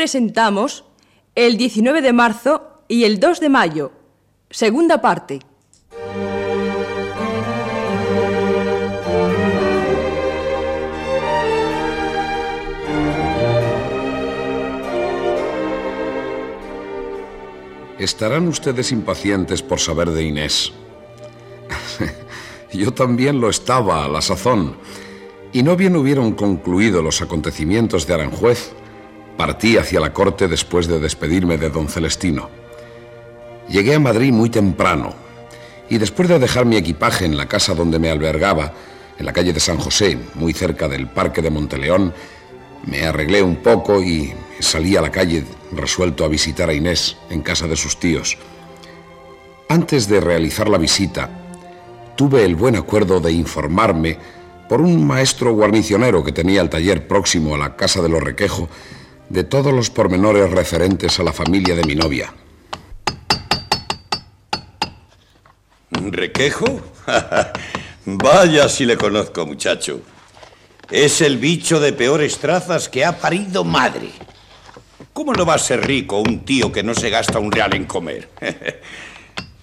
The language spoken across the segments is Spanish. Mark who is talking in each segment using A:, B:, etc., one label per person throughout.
A: Presentamos el 19 de marzo y el 2 de mayo, segunda parte.
B: Estarán ustedes impacientes por saber de Inés. Yo también lo estaba a la sazón. Y no bien hubieron concluido los acontecimientos de Aranjuez, Partí hacia la corte después de despedirme de don Celestino. Llegué a Madrid muy temprano y después de dejar mi equipaje en la casa donde me albergaba, en la calle de San José, muy cerca del Parque de Monteleón, me arreglé un poco y salí a la calle resuelto a visitar a Inés en casa de sus tíos. Antes de realizar la visita, tuve el buen acuerdo de informarme por un maestro guarnicionero que tenía el taller próximo a la casa de los Requejo de todos los pormenores referentes a la familia de mi novia.
C: ¿Requejo? Vaya si le conozco, muchacho. Es el bicho de peores trazas que ha parido madre. ¿Cómo no va a ser rico un tío que no se gasta un real en comer?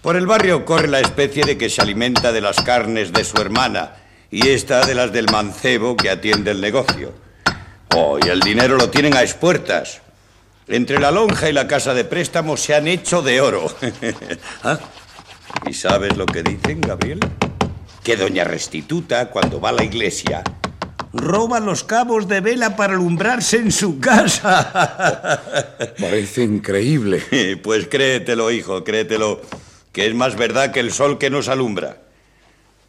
C: Por el barrio corre la especie de que se alimenta de las carnes de su hermana y esta de las del mancebo que atiende el negocio. Oh, y el dinero lo tienen a espuertas. Entre la lonja y la casa de préstamo se han hecho de oro. ¿Ah? ¿Y sabes lo que dicen, Gabriel? Que doña Restituta, cuando va a la iglesia, roba los cabos de vela para alumbrarse en su casa.
B: Parece increíble.
C: Pues créetelo, hijo, créetelo, que es más verdad que el sol que nos alumbra.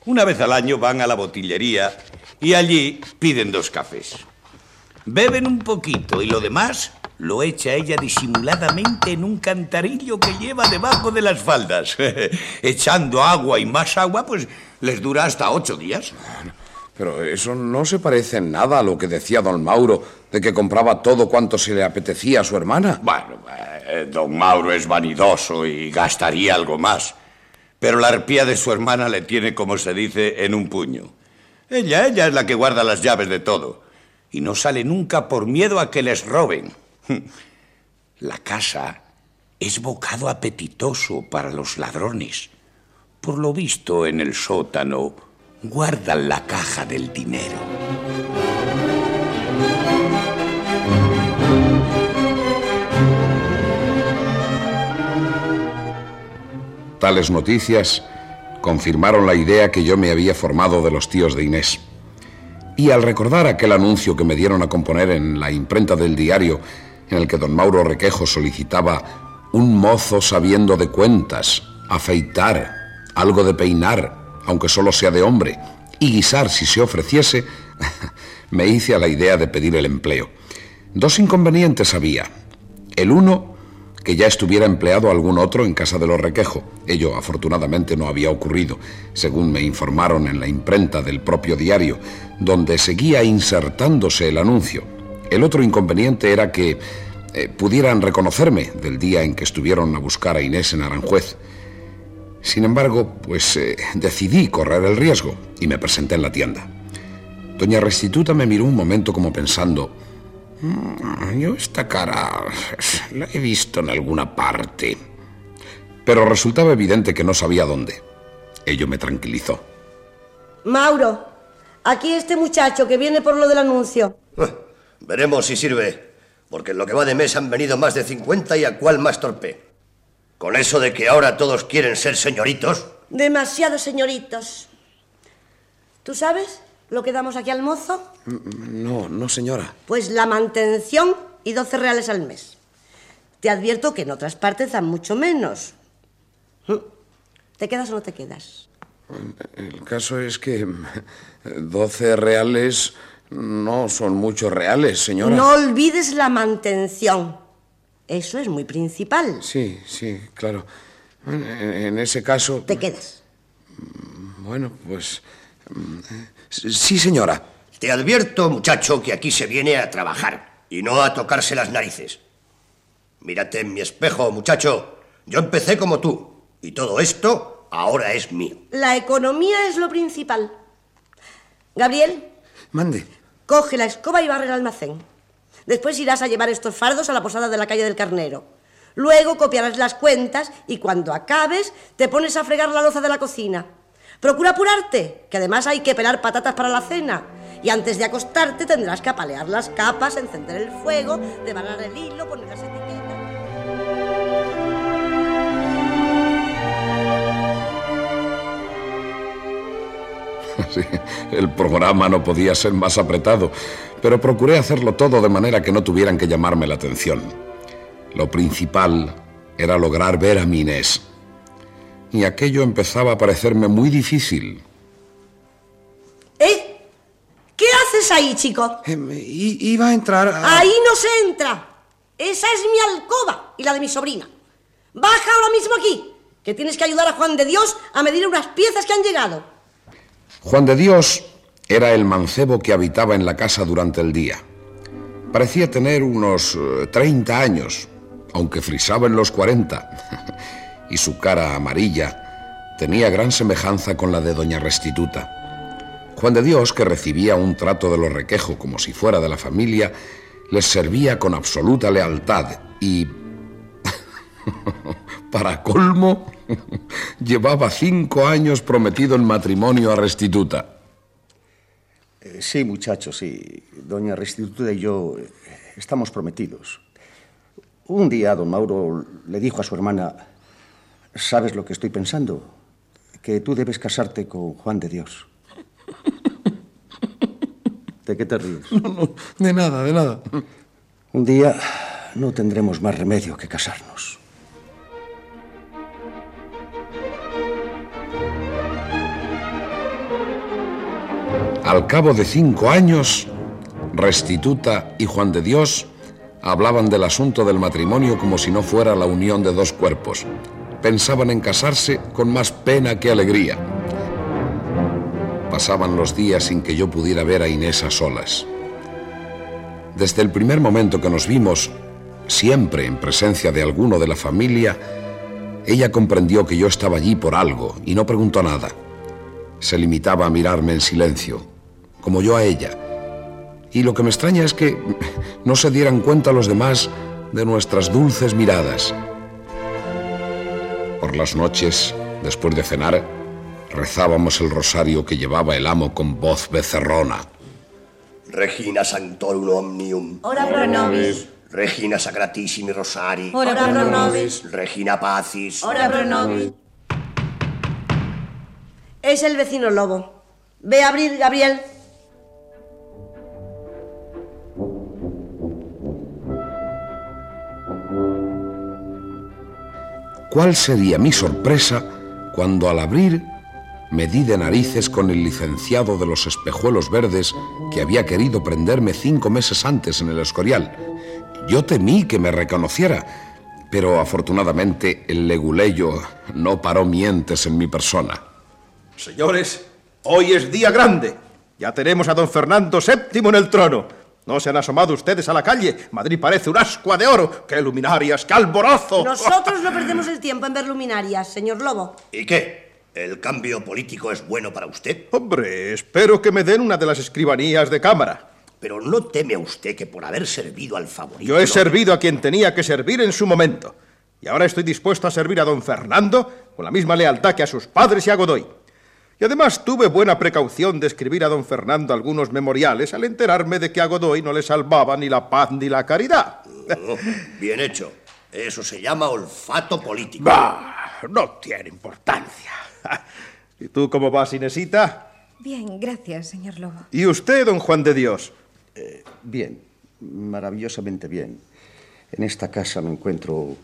C: Una vez al año van a la botillería y allí piden dos cafés. Beben un poquito y lo demás lo echa ella disimuladamente en un cantarillo que lleva debajo de las faldas. Echando agua y más agua, pues les dura hasta ocho días.
B: Pero eso no se parece en nada a lo que decía don Mauro, de que compraba todo cuanto se le apetecía a su hermana.
C: Bueno, eh, don Mauro es vanidoso y gastaría algo más. Pero la arpía de su hermana le tiene, como se dice, en un puño. Ella, ella es la que guarda las llaves de todo y no sale nunca por miedo a que les roben. La casa es bocado apetitoso para los ladrones. Por lo visto, en el sótano guardan la caja del dinero.
B: Tales noticias confirmaron la idea que yo me había formado de los tíos de Inés. Y al recordar aquel anuncio que me dieron a componer en la imprenta del diario, en el que don Mauro Requejo solicitaba un mozo sabiendo de cuentas, afeitar, algo de peinar, aunque solo sea de hombre, y guisar si se ofreciese, me hice a la idea de pedir el empleo. Dos inconvenientes había. El uno, que ya estuviera empleado algún otro en casa de los Requejo. Ello afortunadamente no había ocurrido, según me informaron en la imprenta del propio diario, donde seguía insertándose el anuncio. El otro inconveniente era que eh, pudieran reconocerme del día en que estuvieron a buscar a Inés en Aranjuez. Sin embargo, pues eh, decidí correr el riesgo y me presenté en la tienda. Doña Restituta me miró un momento como pensando, Yo esta cara la he visto en alguna parte. Pero resultaba evidente que no sabía dónde. Ello me tranquilizó.
D: Mauro, aquí este muchacho que viene por lo del anuncio.
E: Eh, Veremos si sirve, porque en lo que va de mes han venido más de 50 y a cuál más torpe. Con eso de que ahora todos quieren ser señoritos.
D: Demasiados señoritos. ¿Tú sabes lo que damos aquí al mozo?
B: No, no, señora.
D: Pues la mantención y 12 reales al mes. Te advierto que en otras partes dan mucho menos. ¿Te quedas o no te quedas?
B: El caso es que 12 reales no son muchos reales, señora.
D: No olvides la mantención. Eso es muy principal.
B: Sí, sí, claro. En ese caso...
D: Te quedas.
B: Bueno, pues... Sí, señora.
E: Te advierto, muchacho, que aquí se viene a trabajar y no a tocarse las narices. Mírate en mi espejo, muchacho. Yo empecé como tú y todo esto ahora es mío.
D: La economía es lo principal. Gabriel,
B: Mande.
D: coge la escoba y barre el almacén. Después irás a llevar estos fardos a la posada de la calle del Carnero. Luego copiarás las cuentas y cuando acabes te pones a fregar la loza de la cocina. Procura apurarte, que además hay que pelar patatas para la cena. Y antes de acostarte tendrás que apalear las capas, encender el fuego, devanar el hilo, poner las etiquetas.
B: Sí, el programa no podía ser más apretado, pero procuré hacerlo todo de manera que no tuvieran que llamarme la atención. Lo principal era lograr ver a mi Inés. Y aquello empezaba a parecerme muy difícil.
D: ¿Eh? ¿Qué haces ahí, chico?
B: iba a entrar
D: Ahí no se entra. Esa es mi alcoba y la de mi sobrina. Baja ahora mismo aquí, que tienes que ayudar a Juan de Dios a medir unas piezas que han llegado.
B: Juan de Dios era el mancebo que habitaba en la casa durante el día. Parecía tener unos eh, 30 años, aunque frisaba en los 40, y su cara amarilla tenía gran semejanza con la de doña Restituta. Juan de Dios, que recibía un trato de los requejo como si fuera de la familia, les servía con absoluta lealtad y, para colmo, llevaba cinco años prometido en matrimonio a Restituta.
F: Eh, sí, muchachos, sí. Doña Restituta y yo eh, estamos prometidos. Un día don Mauro le dijo a su hermana, ¿sabes lo que estoy pensando? Que tú debes casarte con Juan de Dios. ¿De qué te ríes?
B: de nada, de nada.
F: Un día no tendremos más remedio que casarnos.
B: Al cabo de cinco años, Restituta y Juan de Dios hablaban del asunto del matrimonio como si no fuera la unión de dos cuerpos. Pensaban en casarse con más pena que alegría. Pasaban los días sin que yo pudiera ver a Inés a solas. Desde el primer momento que nos vimos, siempre en presencia de alguno de la familia, ella comprendió que yo estaba allí por algo y no preguntó nada. Se limitaba a mirarme en silencio, como yo a ella. Y lo que me extraña es que no se dieran cuenta los demás de nuestras dulces miradas. Por las noches, después de cenar, rezábamos el rosario que llevaba el amo con voz becerrona.
E: Regina Sanctorum Omnium.
D: Ora pro nobis.
E: Regina Sacratissimi Rosari.
D: Ora pro nobis.
E: Regina Pacis.
D: Ora pro nobis. Es el vecino lobo. Ve a abrir, Gabriel.
B: ¿Cuál sería mi sorpresa cuando al abrir me di de narices con el licenciado de los espejuelos verdes que había querido prenderme cinco meses antes en el Escorial? Yo temí que me reconociera, pero afortunadamente el leguleyo no paró mientes en mi persona.
G: Señores, hoy es día grande. Ya tenemos a don Fernando VII en el trono. ¿No se han asomado ustedes a la calle? Madrid parece un ascua de oro. ¡Qué luminarias, qué alborozo!
D: Nosotros no perdemos el tiempo en ver luminarias, señor Lobo.
E: ¿Y qué? ¿El cambio político es bueno para usted?
G: Hombre, espero que me den una de las escribanías de cámara.
E: Pero no teme usted que por haber servido al favorito...
G: Yo he servido a quien tenía que servir en su momento. Y ahora estoy dispuesto a servir a don Fernando con la misma lealtad que a sus padres y a Godoy. Y además tuve buena precaución de escribir a don Fernando algunos memoriales al enterarme de que a Godoy no le salvaba ni la paz ni la caridad.
E: Oh, bien hecho. Eso se llama olfato político.
G: Bah, no tiene importancia. ¿Y tú cómo vas, Inesita?
H: Bien, gracias, señor Lobo.
G: ¿Y usted, don Juan de Dios?
F: Bien, maravillosamente bien. En esta casa me encuentro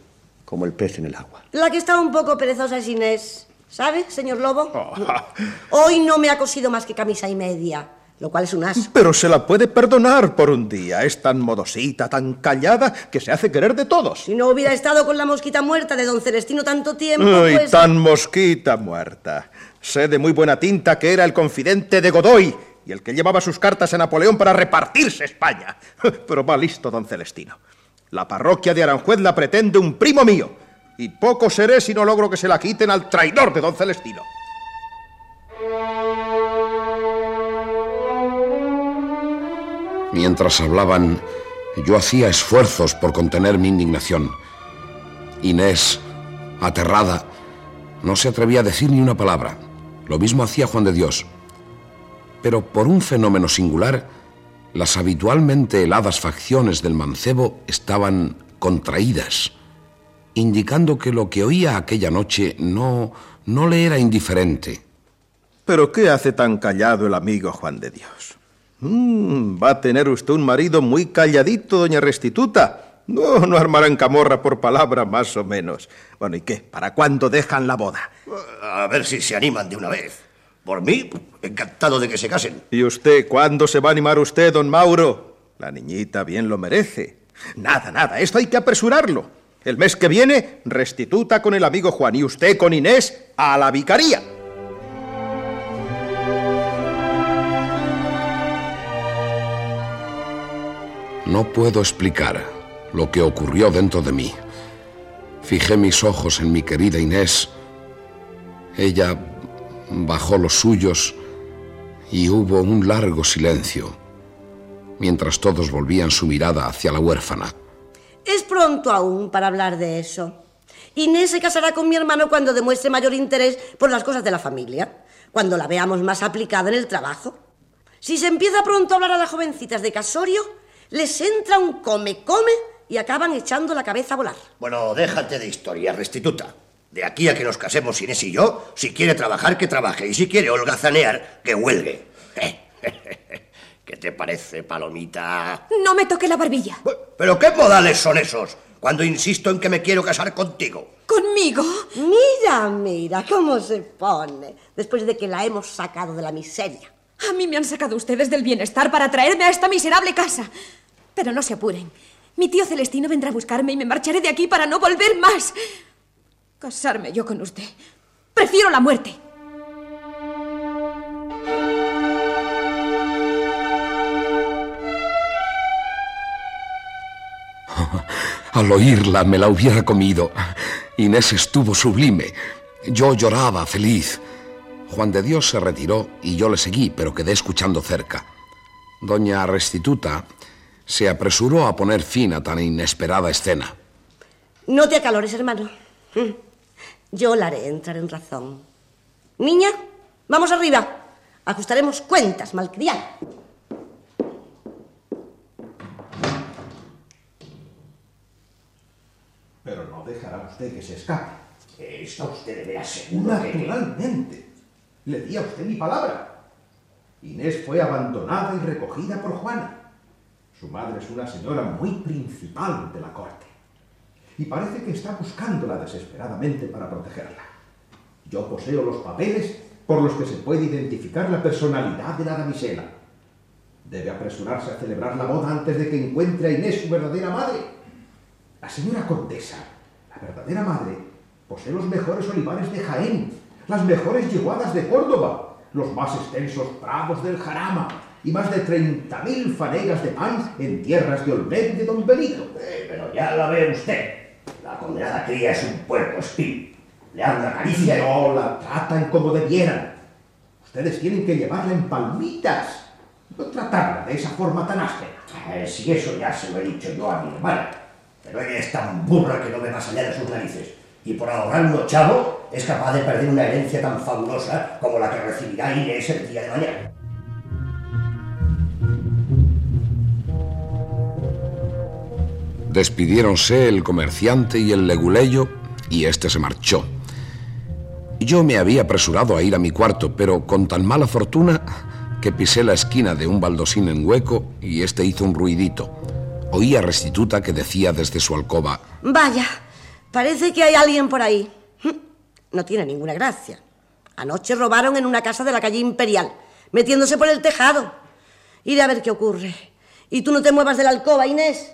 F: como el pez en el agua.
D: La que está un poco perezosa es Inés. ¿Sabe, señor Lobo?
G: Oh.
D: Hoy no me ha cosido más que camisa y media, lo cual es un asco.
G: Pero se la puede perdonar por un día. Es tan modosita, tan callada, que se hace querer de todos.
D: Si no hubiera estado con la mosquita muerta de don Celestino tanto tiempo,
G: Ay,
D: pues...
G: tan mosquita muerta. Sé de muy buena tinta que era el confidente de Godoy y el que llevaba sus cartas a Napoleón para repartirse España. Pero va listo, don Celestino. La parroquia de Aranjuez la pretende un primo mío. Y poco seré si no logro que se la quiten al traidor de don Celestino.
B: Mientras hablaban, yo hacía esfuerzos por contener mi indignación. Inés, aterrada, no se atrevía a decir ni una palabra. Lo mismo hacía Juan de Dios. Pero por un fenómeno singular, las habitualmente heladas facciones del mancebo estaban contraídas, indicando que lo que oía aquella noche no, no le era indiferente.
G: ¿Pero qué hace tan callado el amigo Juan de Dios? Mm, va a tener usted un marido muy calladito, doña Restituta. No, no armarán camorra por palabra, más o menos. Bueno, ¿y qué? ¿Para cuándo dejan la boda?
E: A ver si se animan de una vez. Por mí, encantado de que se casen.
G: ¿Y usted cuándo se va a animar usted, don Mauro? La niñita bien lo merece. Nada, nada, esto hay que apresurarlo. El mes que viene, Restituta con el amigo Juan y usted con Inés a la vicaría.
B: No puedo explicar lo que ocurrió dentro de mí. Fijé mis ojos en mi querida Inés. Ella bajó los suyos y hubo un largo silencio, mientras todos volvían su mirada hacia la huérfana.
D: Es pronto aún para hablar de eso. Inés se casará con mi hermano cuando demuestre mayor interés por las cosas de la familia, cuando la veamos más aplicada en el trabajo. Si se empieza pronto a hablar a las jovencitas de casorio, les entra un come-come y acaban echando la cabeza a volar.
E: Bueno, déjate de historia, restituta. De aquí a que nos casemos Inés y yo, si quiere trabajar, que trabaje. Y si quiere holgazanear, que huelgue. ¿Qué te parece, palomita?
H: No me toque la barbilla.
E: ¿Pero qué modales son esos? Cuando insisto en que me quiero casar contigo.
H: ¿Conmigo?
D: Mira, mira cómo se pone, después de que la hemos sacado de la miseria.
H: A mí me han sacado ustedes del bienestar para traerme a esta miserable casa. Pero no se apuren. Mi tío Celestino vendrá a buscarme y me marcharé de aquí para no volver más. Casarme yo con usted. Prefiero la muerte.
B: Al oírla me la hubiera comido. Inés estuvo sublime. Yo lloraba feliz. Juan de Dios se retiró y yo le seguí, pero quedé escuchando cerca. Doña Restituta se apresuró a poner fin a tan inesperada escena.
D: No te acalores, hermano. Mm. Yo la haré entrar en razón. Niña, vamos arriba. Ajustaremos cuentas, malcriada.
G: No dejará usted que se escape.
E: ¿Está usted de seguro que-
G: Naturalmente. Le di a usted mi palabra. Inés fue abandonada y recogida por Juana. Su madre es una señora muy principal de la corte. Y parece que está buscándola desesperadamente para protegerla. Yo poseo los papeles por los que se puede identificar la personalidad de la damisela. Debe apresurarse a celebrar la boda antes de que encuentre a Inés su verdadera madre. La señora condesa, verdadera madre, posee los mejores olivares de Jaén, las mejores yeguadas de Córdoba, los más extensos prados del Jarama y más de 30.000 fanegas de pan en tierras de Olmed de Don Benito.
E: Eh, pero ya la ve usted. La condenada cría es un puerco espín. Le anda caricia y...
G: No la tratan como debieran. Ustedes tienen que llevarla en palmitas. no tratarla de esa forma tan áspera.
E: Eh, si eso ya se lo he dicho yo a mi hermana. Pero ella es tan burra que no ve más allá de sus narices. Y por ahorrar unos chavos es capaz de perder una herencia tan fabulosa como la que recibirá Inés el día de mañana.
B: Despidiéronse el comerciante y el leguleyo y este se marchó. Yo me había apresurado a ir a mi cuarto, pero con tan mala fortuna que pisé la esquina de un baldosín en hueco y este hizo un ruidito. Oí a Restituta que decía desde su alcoba:
D: Vaya, parece que hay alguien por ahí. Hm, No tiene ninguna gracia. Anoche robaron en una casa de la calle Imperial, metiéndose por el tejado. Iré a ver qué ocurre. Y tú no te muevas de la alcoba, Inés.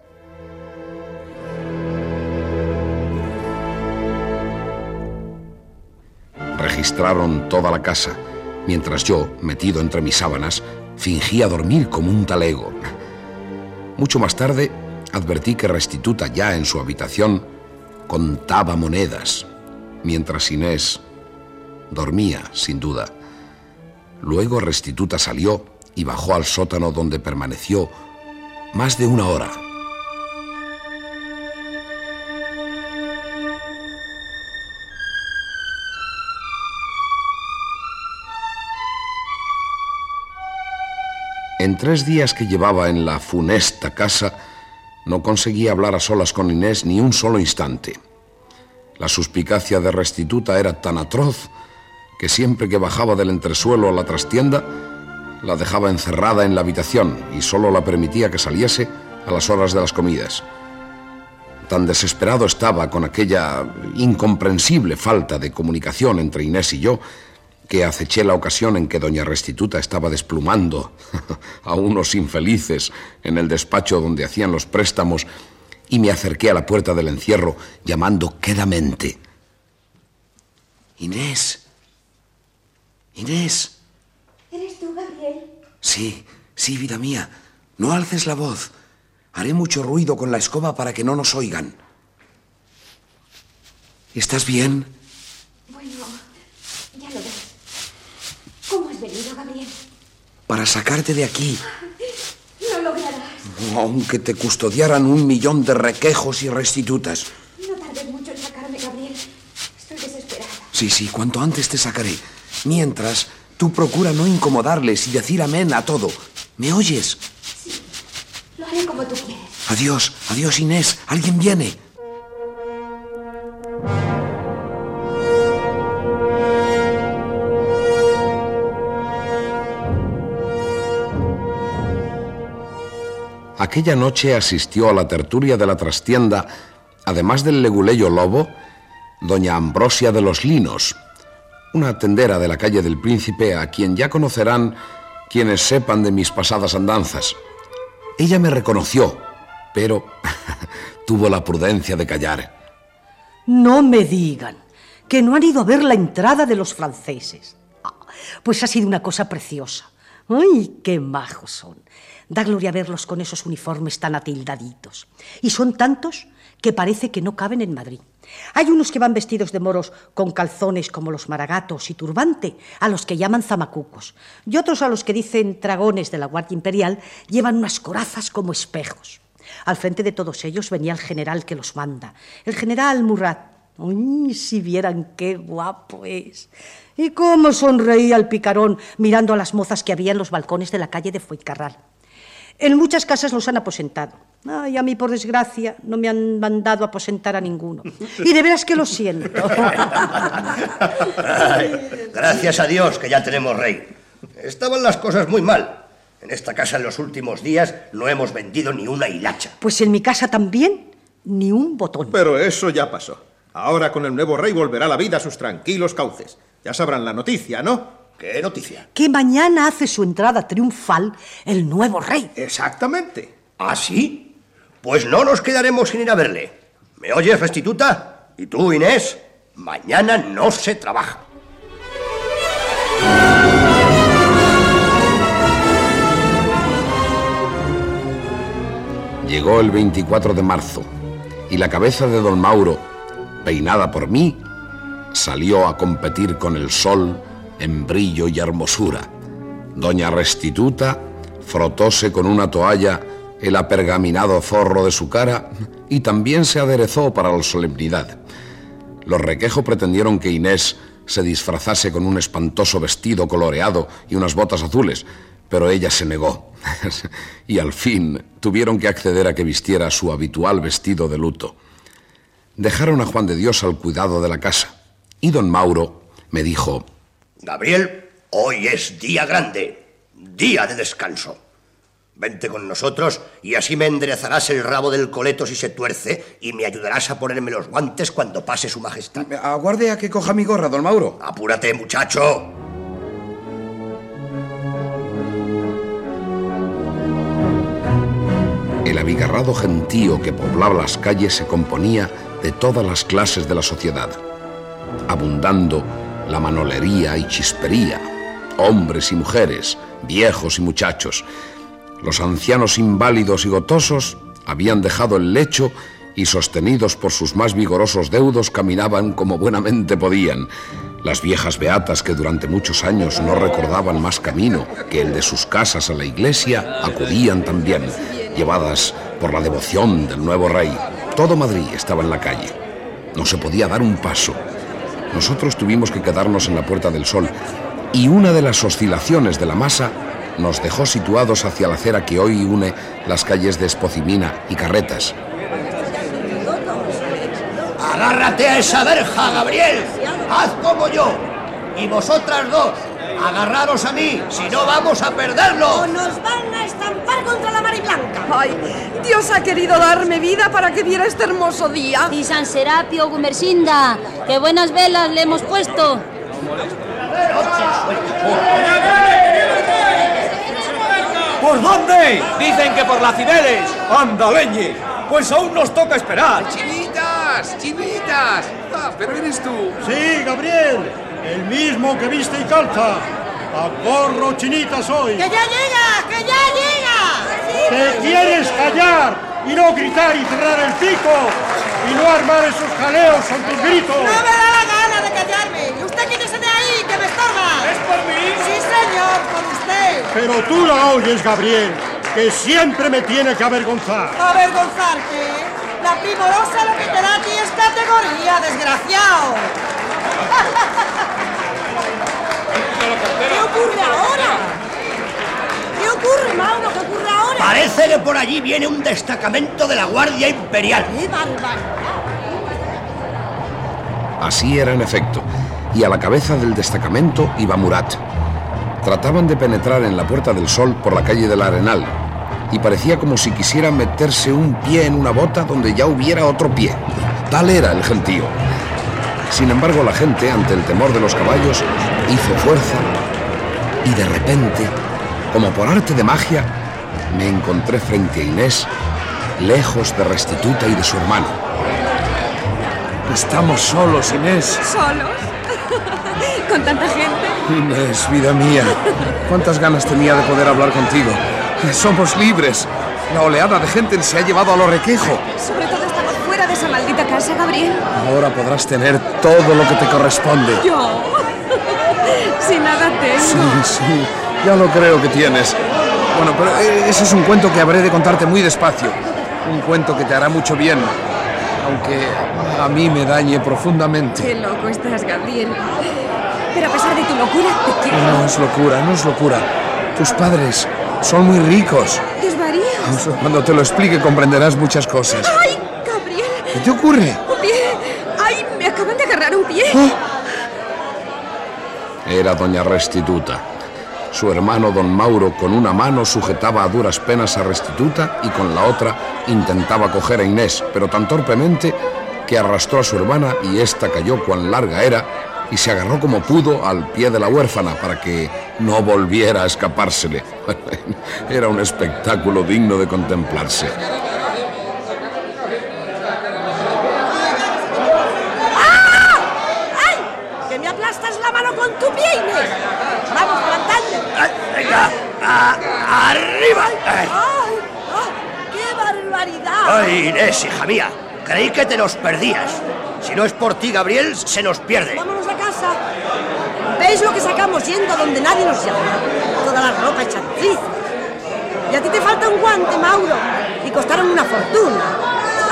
B: Registraron toda la casa, mientras yo, metido entre mis sábanas, fingía dormir como un talego. Mucho más tarde, advertí que Restituta, ya en su habitación, contaba monedas, mientras Inés dormía, sin duda. Luego Restituta salió y bajó al sótano donde permaneció más de una hora. En tres días que llevaba en la funesta casa, no conseguía hablar a solas con Inés ni un solo instante. La suspicacia de Restituta era tan atroz que siempre que bajaba del entresuelo a la trastienda, la dejaba encerrada en la habitación y solo la permitía que saliese a las horas de las comidas. Tan desesperado estaba con aquella incomprensible falta de comunicación entre Inés y yo, que aceché la ocasión en que doña Restituta estaba desplumando a unos infelices en el despacho donde hacían los préstamos y me acerqué a la puerta del encierro llamando quedamente. Inés. Inés.
H: ¿Eres tú, Gabriel?
B: Sí, sí, vida mía. No alces la voz. Haré mucho ruido con la escoba para que no nos oigan. ¿Estás bien?
H: Bueno, ya lo ves. ¿Cómo has venido, Gabriel?
B: Para sacarte de aquí.
H: Lo lograrás.
B: Aunque te custodiaran un millón de requejos y restitutas.
H: No tardes mucho en sacarme, Gabriel. Estoy desesperada.
B: Sí, sí, cuanto antes te sacaré. Mientras, tú procura no incomodarles y decir amén a todo. ¿Me oyes?
H: Lo haré como tú quieres.
B: Adiós, adiós Inés. Alguien viene. Aquella noche asistió a la tertulia de la trastienda, además del leguleyo lobo, doña Ambrosia de los Linos, una tendera de la calle del Príncipe a quien ya conocerán quienes sepan de mis pasadas andanzas. Ella me reconoció, pero tuvo la prudencia de callar.
I: No me digan que no han ido a ver la entrada de los franceses. Ah, Pues ha sido una cosa preciosa. ¡Ay, qué majos son! Da gloria verlos con esos uniformes tan atildaditos. Y son tantos que parece que no caben en Madrid. Hay unos que van vestidos de moros con calzones como los maragatos y turbante, a los que llaman zamacucos. Y otros a los que dicen dragones de la Guardia Imperial llevan unas corazas como espejos. Al frente de todos ellos venía el general que los manda, el general Murat. ¡Uy, si vieran qué guapo es! Y cómo sonreía el picarón mirando a las mozas que había en los balcones de la calle de Fuencarral. En muchas casas los han aposentado. Ay, a mí, por desgracia, no me han mandado a aposentar a ninguno. Y de veras que lo siento.
E: Ay, gracias a Dios que ya tenemos rey. Estaban las cosas muy mal. En esta casa en los últimos días no hemos vendido ni una hilacha.
I: Pues en mi casa también, ni un botón.
G: Pero eso ya pasó. Ahora con el nuevo rey volverá la vida a sus tranquilos cauces. Ya sabrán la noticia, ¿no?
E: ¿Qué noticia?
I: Que mañana hace su entrada triunfal el nuevo rey.
G: Exactamente.
E: ¿Ah, sí? Pues no nos quedaremos sin ir a verle. ¿Me oyes, restituta? ¿Y tú, Inés? Mañana no se trabaja.
B: Llegó el 24 de marzo y la cabeza de don Mauro, peinada por mí, salió a competir con el sol en brillo y hermosura. Doña Restituta frotóse con una toalla el apergaminado zorro de su cara y también se aderezó para la solemnidad. Los requejo pretendieron que Inés se disfrazase con un espantoso vestido coloreado y unas botas azules, pero ella se negó. y al fin tuvieron que acceder a que vistiera su habitual vestido de luto. Dejaron a Juan de Dios al cuidado de la casa. Y don Mauro me dijo...
E: Gabriel, hoy es día grande, día de descanso. Vente con nosotros y así me enderezarás el rabo del coleto si se tuerce y me ayudarás a ponerme los guantes cuando pase su majestad.
B: Aguarde a que coja mi gorra, don Mauro.
E: Apúrate, muchacho.
B: El abigarrado gentío que poblaba las calles se componía de todas las clases de la sociedad, abundando la manolería y chispería, hombres y mujeres, viejos y muchachos, los ancianos inválidos y gotosos habían dejado el lecho y sostenidos por sus más vigorosos deudos caminaban como buenamente podían. Las viejas beatas que durante muchos años no recordaban más camino que el de sus casas a la iglesia acudían también, llevadas por la devoción del nuevo rey. Todo Madrid estaba en la calle. No se podía dar un paso. Nosotros tuvimos que quedarnos en la Puerta del Sol y una de las oscilaciones de la masa nos dejó situados hacia la acera que hoy une las calles de Espocimina y Carretas.
E: Agárrate a esa verja, Gabriel. Haz como yo. Y vosotras dos, agarraros a mí, si no vamos a perderlo.
D: O nos van a estampar contra la mar blanca.
A: Ay, Dios ha querido darme vida para que viera este hermoso día.
J: Y San Serapio, Gumersinda, qué buenas velas le hemos puesto.
K: ¿Por dónde? Dicen que por la Cibeles. ¡Anda, leñe! Pues aún nos toca esperar.
B: ¡Chivitas! ¡Chivitas! Ah, pero eres tú.
L: Sí, Gabriel. El mismo que viste y calza. A corro chinita soy.
D: ¡Que ya llega! ¡Que ya llega!
L: ¿Te quieres callar y no gritar y cerrar el pico? Y no armar esos jaleos con tus gritos.
D: No me da la gana de callarme. ¿Y usted quítese de ahí, que me estorba?
K: ¿Es por mí?
D: Sí, señor, por usted.
L: Pero tú la oyes, Gabriel, que siempre me tiene que avergonzar.
D: ¿Avergonzarte? La primorosa lo que te da a ti es categoría, desgraciado. ¿Qué ocurre ahora? ¿Qué ocurre, Mauro? ¿Qué ocurre ahora?
E: Parece que por allí viene un destacamento de la Guardia Imperial.
D: ¡Qué barbaridad!
B: Así era en efecto, y a la cabeza del destacamento iba Murat. Trataban de penetrar en la Puerta del Sol por la calle del Arenal, y parecía como si quisieran meterse un pie en una bota donde ya hubiera otro pie. Tal era el gentío. Sin embargo, la gente, ante el temor de los caballos, hizo fuerza y de repente, como por arte de magia, me encontré frente a Inés, lejos de Restituta y de su hermano.
K: Estamos solos, Inés.
H: ¿Solos? ¿Con tanta gente?
B: Inés, vida mía, cuántas ganas tenía de poder hablar contigo. Somos libres. La oleada de gente se ha llevado a lo requejo.
H: Sobre todo de esa maldita casa, Gabriel.
B: Ahora podrás tener todo lo que te corresponde.
H: Yo. Si nada tengo.
B: Sí, sí, ya lo creo que tienes. Bueno, pero eh, ese es un cuento que habré de contarte muy despacio. Un cuento que te hará mucho bien, aunque a mí me dañe profundamente.
H: Qué loco estás, Gabriel. Pero a pesar de tu locura, te quiero.
B: No es locura, no es locura. Tus padres son muy ricos.
H: ¿Desvarías?
B: Cuando te lo explique comprenderás muchas cosas.
H: ¡Ay!
B: ¿Qué te ocurre?
H: ¡Un pie! ¡Ay, me acaban de agarrar un pie!
B: Era doña Restituta. Su hermano don Mauro con una mano sujetaba a duras penas a Restituta y con la otra intentaba coger a Inés, pero tan torpemente que arrastró a su hermana y ésta cayó cuán larga era y se agarró como pudo al pie de la huérfana para que no volviera a escapársele. Era un espectáculo digno de contemplarse.
D: ¡Ay! ¡Que me aplastas la mano con tu pie, Inés! ¡Vamos, levantadle!
E: Venga, a- arriba.
D: ¡Ay! ¡Ay! ¡Qué barbaridad!
E: Ay, Inés, hija mía, creí que te nos perdías. Si no es por ti, Gabriel, se nos pierde.
D: Vámonos a casa. ¿Veis lo que sacamos yendo a donde nadie nos llama? Toda la ropa hecha. Y a ti te falta un guante, Mauro. Y costaron una fortuna.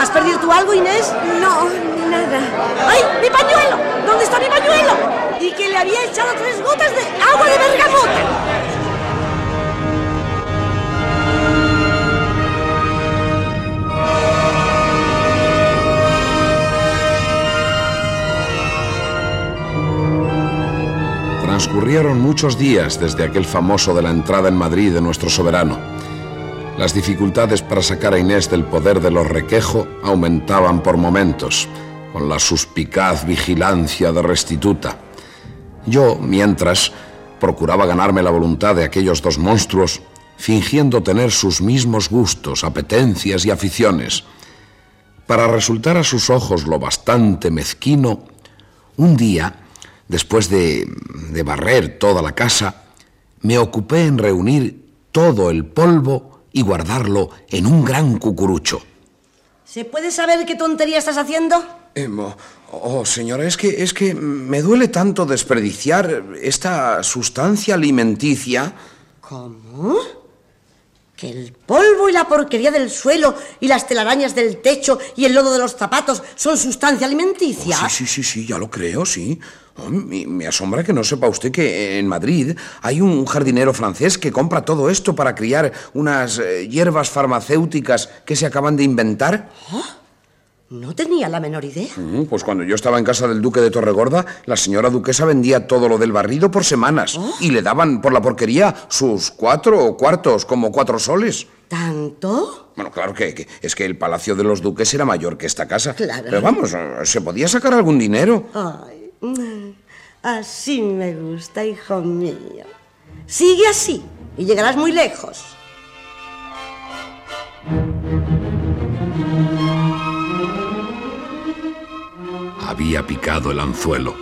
D: ¿Has perdido tú algo, Inés?
H: No, nada.
D: ¡Ay, mi pañuelo! ¿Dónde está mi pañuelo? Y que le había echado tres gotas de agua de bergamota.
B: Transcurrieron muchos días desde aquel famoso de la entrada en Madrid de nuestro soberano. Las dificultades para sacar a Inés del poder de los requejo aumentaban por momentos, con la suspicaz vigilancia de restituta. Yo, mientras, procuraba ganarme la voluntad de aquellos dos monstruos, fingiendo tener sus mismos gustos, apetencias y aficiones. Para resultar a sus ojos lo bastante mezquino, un día, después de, de barrer toda la casa, me ocupé en reunir todo el polvo y guardarlo en un gran cucurucho.
D: ¿Se puede saber qué tontería estás haciendo?
B: Eh, oh, oh, señora, es que, es que me duele tanto desperdiciar esta sustancia alimenticia.
D: ¿Cómo? ¿Que el polvo y la porquería del suelo y las telarañas del techo y el lodo de los zapatos son sustancia alimenticia?
B: Oh, sí, sí, sí, sí, ya lo creo, sí. Oh, me, me, asombra que no sepa usted que en Madrid hay un jardinero francés que compra todo esto para criar unas eh, hierbas farmacéuticas que se acaban de inventar.
D: ¿Oh? No tenía la menor idea.
B: Mm, pues cuando yo estaba en casa del duque de Torregorda, la señora duquesa vendía todo lo del barrido por semanas
D: ¿Oh?
B: y le daban por la porquería sus cuatro cuartos, como cuatro soles.
D: ¿Tanto?
B: Bueno, claro que, que, es que el palacio de los duques era mayor que esta casa.
D: Claro.
B: Pero vamos, se podía sacar algún dinero.
D: Ay, así me gusta, hijo mío. Sigue así y llegarás muy lejos.
B: Había picado el anzuelo.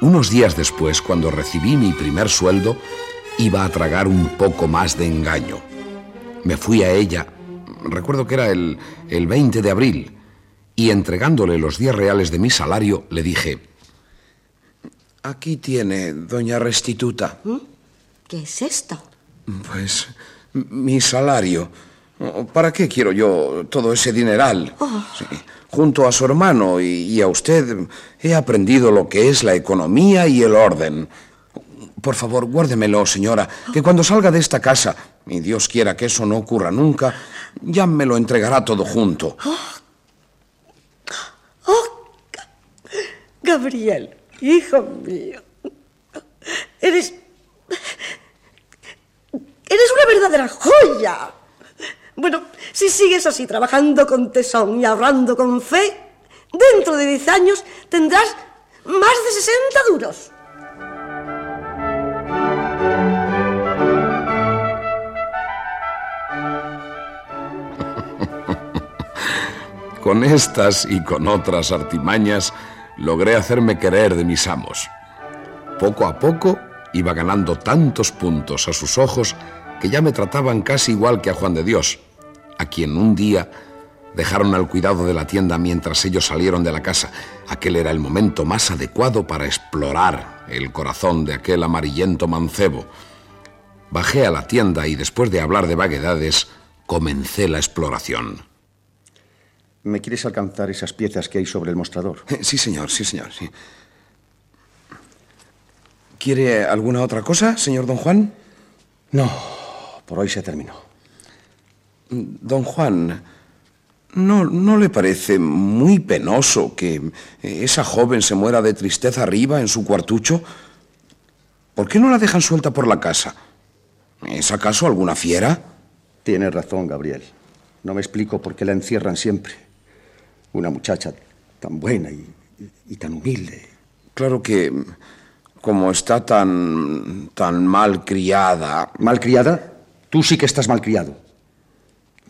B: Unos días después, cuando recibí mi primer sueldo, iba a tragar un poco más de engaño. Me fui a ella, recuerdo que era el, el 20 de abril, y entregándole los 10 reales de mi salario, le dije, Aquí tiene, doña Restituta.
D: ¿Mm? ¿Qué es esto?
B: Pues mi salario. ¿Para qué quiero yo todo ese dineral?
D: Oh.
B: Sí. Junto a su hermano y, y, a usted he aprendido lo que es la economía y el orden. Por favor, guárdemelo, señora, que cuando salga de esta casa, y Dios quiera que eso no ocurra nunca, ya me lo entregará todo junto.
D: Oh, oh Gabriel. Hijo mío, eres... Eres una verdadera joya. Bueno, si sigues así trabajando con tesón y ahorrando con fe, dentro de 10 años tendrás más de 60 duros.
B: con estas y con otras artimañas, logré hacerme querer de mis amos. Poco a poco iba ganando tantos puntos a sus ojos que ya me trataban casi igual que a Juan de Dios, a quien un día dejaron al cuidado de la tienda mientras ellos salieron de la casa. Aquel era el momento más adecuado para explorar el corazón de aquel amarillento mancebo. Bajé a la tienda y después de hablar de vaguedades, comencé la exploración.
F: ¿Me quieres alcanzar esas piezas que hay sobre el mostrador?
B: Sí, señor, sí, señor, sí. ¿Quiere alguna otra cosa, señor don Juan?
F: No, por hoy se terminó.
B: Don Juan, ¿no, ¿no le parece muy penoso que esa joven se muera de tristeza arriba en su cuartucho? ¿Por qué no la dejan suelta por la casa? ¿Es acaso alguna fiera?
F: Tienes razón, Gabriel. No me explico por qué la encierran siempre. Una muchacha tan buena y, y, y tan humilde.
B: Claro que, como está tan. tan mal criada.
F: ¿Mal criada? Tú sí que estás mal criado.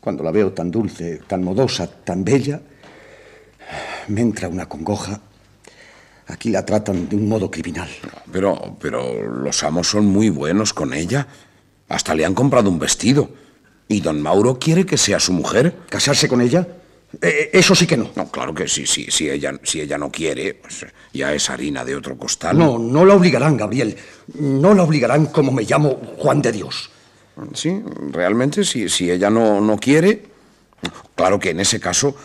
F: Cuando la veo tan dulce, tan modosa, tan bella, me entra una congoja. Aquí la tratan de un modo criminal.
B: Pero, pero los amos son muy buenos con ella. Hasta le han comprado un vestido. ¿Y don Mauro quiere que sea su mujer?
F: ¿Casarse con ella? Eh, eso sí que no.
B: No, claro que sí, sí. Si ella, si ella no quiere, pues ya es harina de otro costal.
F: No, no la obligarán, Gabriel. No la obligarán como me llamo Juan de Dios.
B: Sí, realmente, si, si ella no, no quiere, claro que en ese caso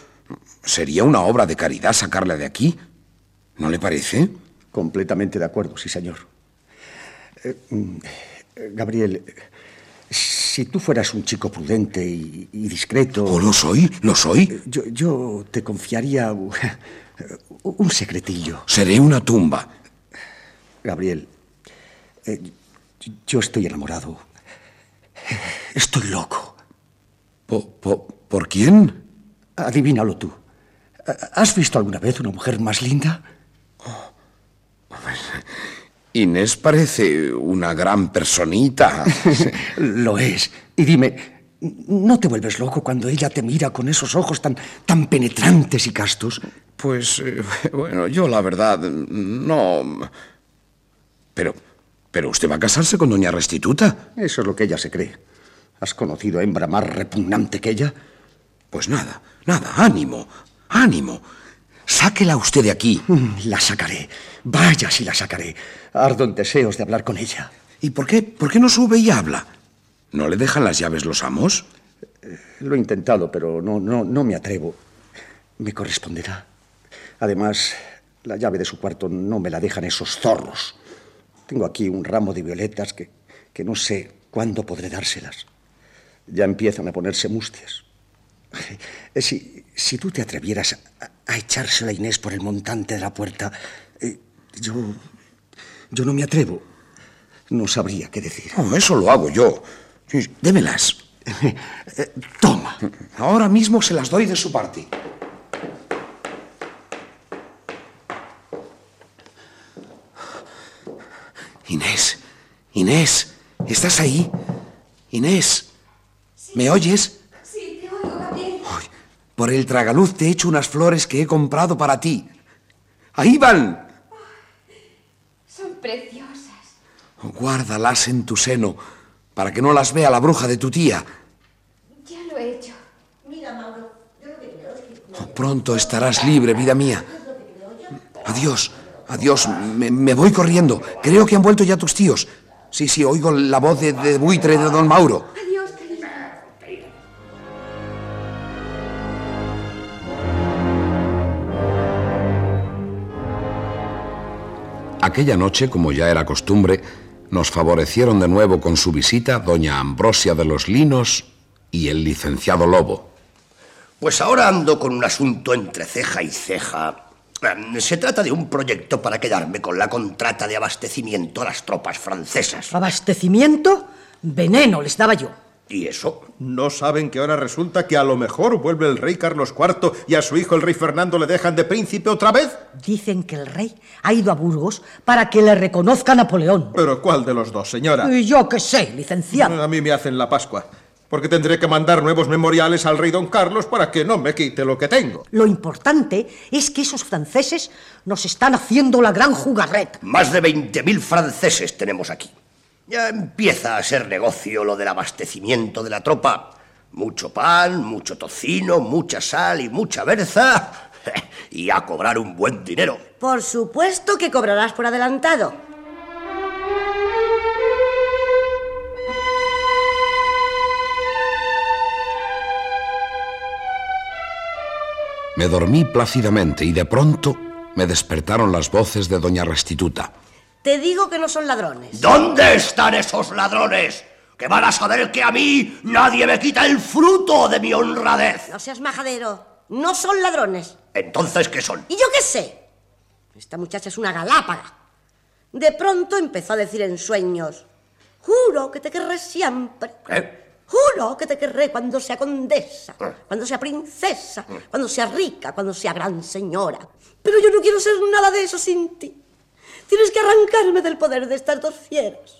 B: sería una obra de caridad sacarla de aquí. ¿No le parece?
F: Completamente de acuerdo, sí, señor. Eh, mm, Gabriel, si tú fueras un chico prudente y, y discreto...
B: ¿O lo soy? ¿Lo soy?
F: Yo, yo te confiaría un- un secretillo.
B: Seré una tumba.
F: Gabriel, eh, yo estoy enamorado. Estoy loco.
B: ¿Por, por, por quién?
F: Adivínalo tú. ¿Has visto alguna vez una mujer más linda?
B: Inés parece una gran personita.
F: Lo es. Y dime, ¿no te vuelves loco cuando ella te mira con esos ojos tan, tan penetrantes y castos?
B: Pues, eh, bueno, yo la verdad, no... Pero, pero usted va a casarse con doña Restituta.
F: Eso es lo que ella se cree. ¿Has conocido a hembra más repugnante que ella?
B: Pues nada, nada, ánimo, ánimo. Sáquela usted de aquí.
F: Mm, La sacaré. Vaya si la sacaré. Ardo en deseos de hablar con ella.
B: ¿Y por qué, por qué no sube y habla? ¿No le dejan las llaves los amos?
F: Lo he intentado, pero no, no, no me atrevo. Me corresponderá. Además, la llave de su cuarto no me la dejan esos zorros. Tengo aquí un ramo de violetas que, que no sé cuándo podré dárselas. Ya empiezan a ponerse mustias. Eh, Si, si tú te atrevieras a, a echársela a Inés por el montante de la puerta, eh, yo. Yo no me atrevo. No sabría qué decir.
B: No, eso lo hago yo. Démelas.
F: Eh, toma.
B: Ahora mismo se las doy de su parte. Inés, Inés, ¿estás ahí? Inés, ¿me oyes?
H: Sí, te oigo, Gabriel.
B: Por el tragaluz te he hecho unas flores que he comprado para ti. Ahí van.
H: Son preciosas.
B: Guárdalas en tu seno para que no las vea la bruja de tu tía.
H: Ya lo he hecho.
D: Mira, Mauro, yo lo que creo es que...
B: Pronto estarás libre, vida mía. Adiós, adiós. Me, me voy corriendo. Creo que han vuelto ya tus tíos. Sí, sí, oigo la voz de, de buitre de don Mauro.
H: Adiós, querido.
B: Aquella noche, como ya era costumbre, nos favorecieron de nuevo con su visita doña Ambrosia de los Linos y el licenciado Lobo.
E: Pues ahora ando con un asunto entre ceja y ceja. Se trata de un proyecto para quedarme con la contrata de abastecimiento a las tropas francesas.
I: ¿Abastecimiento? Veneno les daba yo.
E: ¿Y eso?
G: ¿No saben que ahora resulta que a lo mejor vuelve el rey Carlos IV y a su hijo el rey Fernando le dejan de príncipe otra vez?
I: Dicen que el rey ha ido a Burgos para que le reconozca Napoleón.
G: ¿Pero cuál de los dos, señora?
I: Y yo qué sé, licenciado.
G: A mí me hacen la Pascua. Porque tendré que mandar nuevos memoriales al rey don Carlos para que no me quite lo que tengo.
I: Lo importante es que esos franceses nos están haciendo la gran jugarreta.
E: Más de 20.000 franceses tenemos aquí. Ya empieza a ser negocio lo del abastecimiento de la tropa. Mucho pan, mucho tocino, mucha sal y mucha berza. Y a cobrar un buen dinero.
D: Por supuesto que cobrarás por adelantado.
B: Me dormí plácidamente y de pronto me despertaron las voces de doña Restituta.
D: Te digo que no son ladrones.
E: ¿Dónde están esos ladrones? Que van a saber que a mí nadie me quita el fruto de mi honradez.
D: No seas majadero. No son ladrones.
E: Entonces, ¿qué son?
D: ¿Y yo qué sé? Esta muchacha es una galápaga. De pronto empezó a decir en sueños, juro que te querré siempre.
E: ¿Qué?
D: Juro que te querré cuando sea condesa, cuando sea princesa, cuando sea rica, cuando sea gran señora. Pero yo no quiero ser nada de eso sin ti. Tienes que arrancarme del poder de estas dos fieras.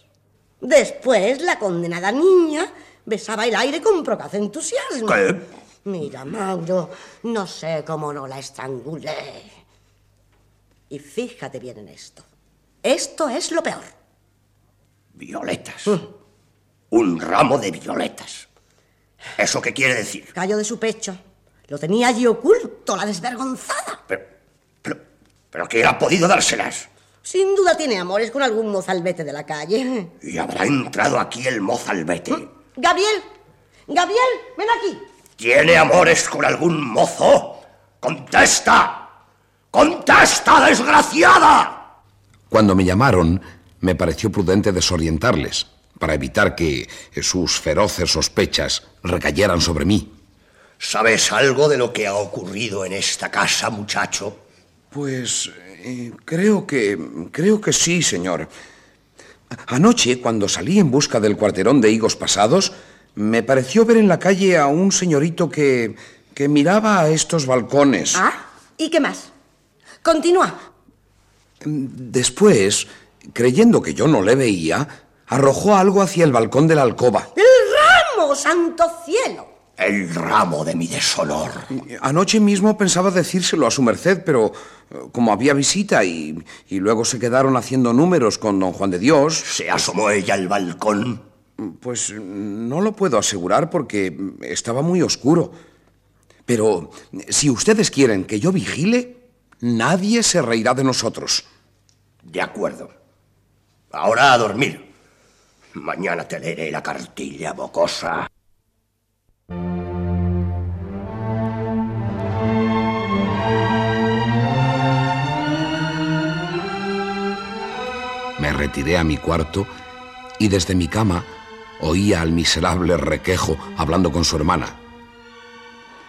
D: Después, la condenada niña besaba el aire con procaz entusiasmo.
E: ¿Qué?
D: Mira, Mauro, no sé cómo no la estrangulé. Y fíjate bien en esto. Esto es lo peor.
E: Violetas. Un ramo de violetas. ¿Eso qué quiere decir?
D: Cayó de su pecho. Lo tenía allí oculto, la desvergonzada.
E: Pero, pero, pero ¿quién ha podido dárselas?
D: Sin duda tiene amores con algún mozalbete de la calle.
E: Y habrá entrado aquí el mozalbete.
D: Gabriel, Gabriel, ven aquí.
E: ¿Tiene amores con algún mozo? ¡Contesta! ¡Contesta, desgraciada!
B: Cuando me llamaron, me pareció prudente desorientarles, para evitar que sus feroces sospechas recayeran sobre mí.
E: ¿Sabes algo de lo que ha ocurrido en esta casa, muchacho?
B: Pues eh, creo que. creo que sí, señor. Anoche, cuando salí en busca del cuarterón de higos pasados, me pareció ver en la calle a un señorito que. que miraba a estos balcones.
D: ¿Ah? ¿Y qué más? Continúa.
B: Después, creyendo que yo no le veía, arrojó algo hacia el balcón de la alcoba.
D: ¡El ramo, santo cielo!
E: El ramo de mi deshonor.
B: Anoche mismo pensaba decírselo a su merced, pero eh, como había visita y, y luego se quedaron haciendo números con don Juan de Dios.
E: ¿Se asomó ella al balcón?
B: Pues no lo puedo asegurar porque estaba muy oscuro. Pero si ustedes quieren que yo vigile, nadie se reirá de nosotros.
E: De acuerdo. Ahora a dormir. Mañana te leeré la cartilla bocosa.
B: Me retiré a mi cuarto y desde mi cama oía al miserable requejo hablando con su hermana.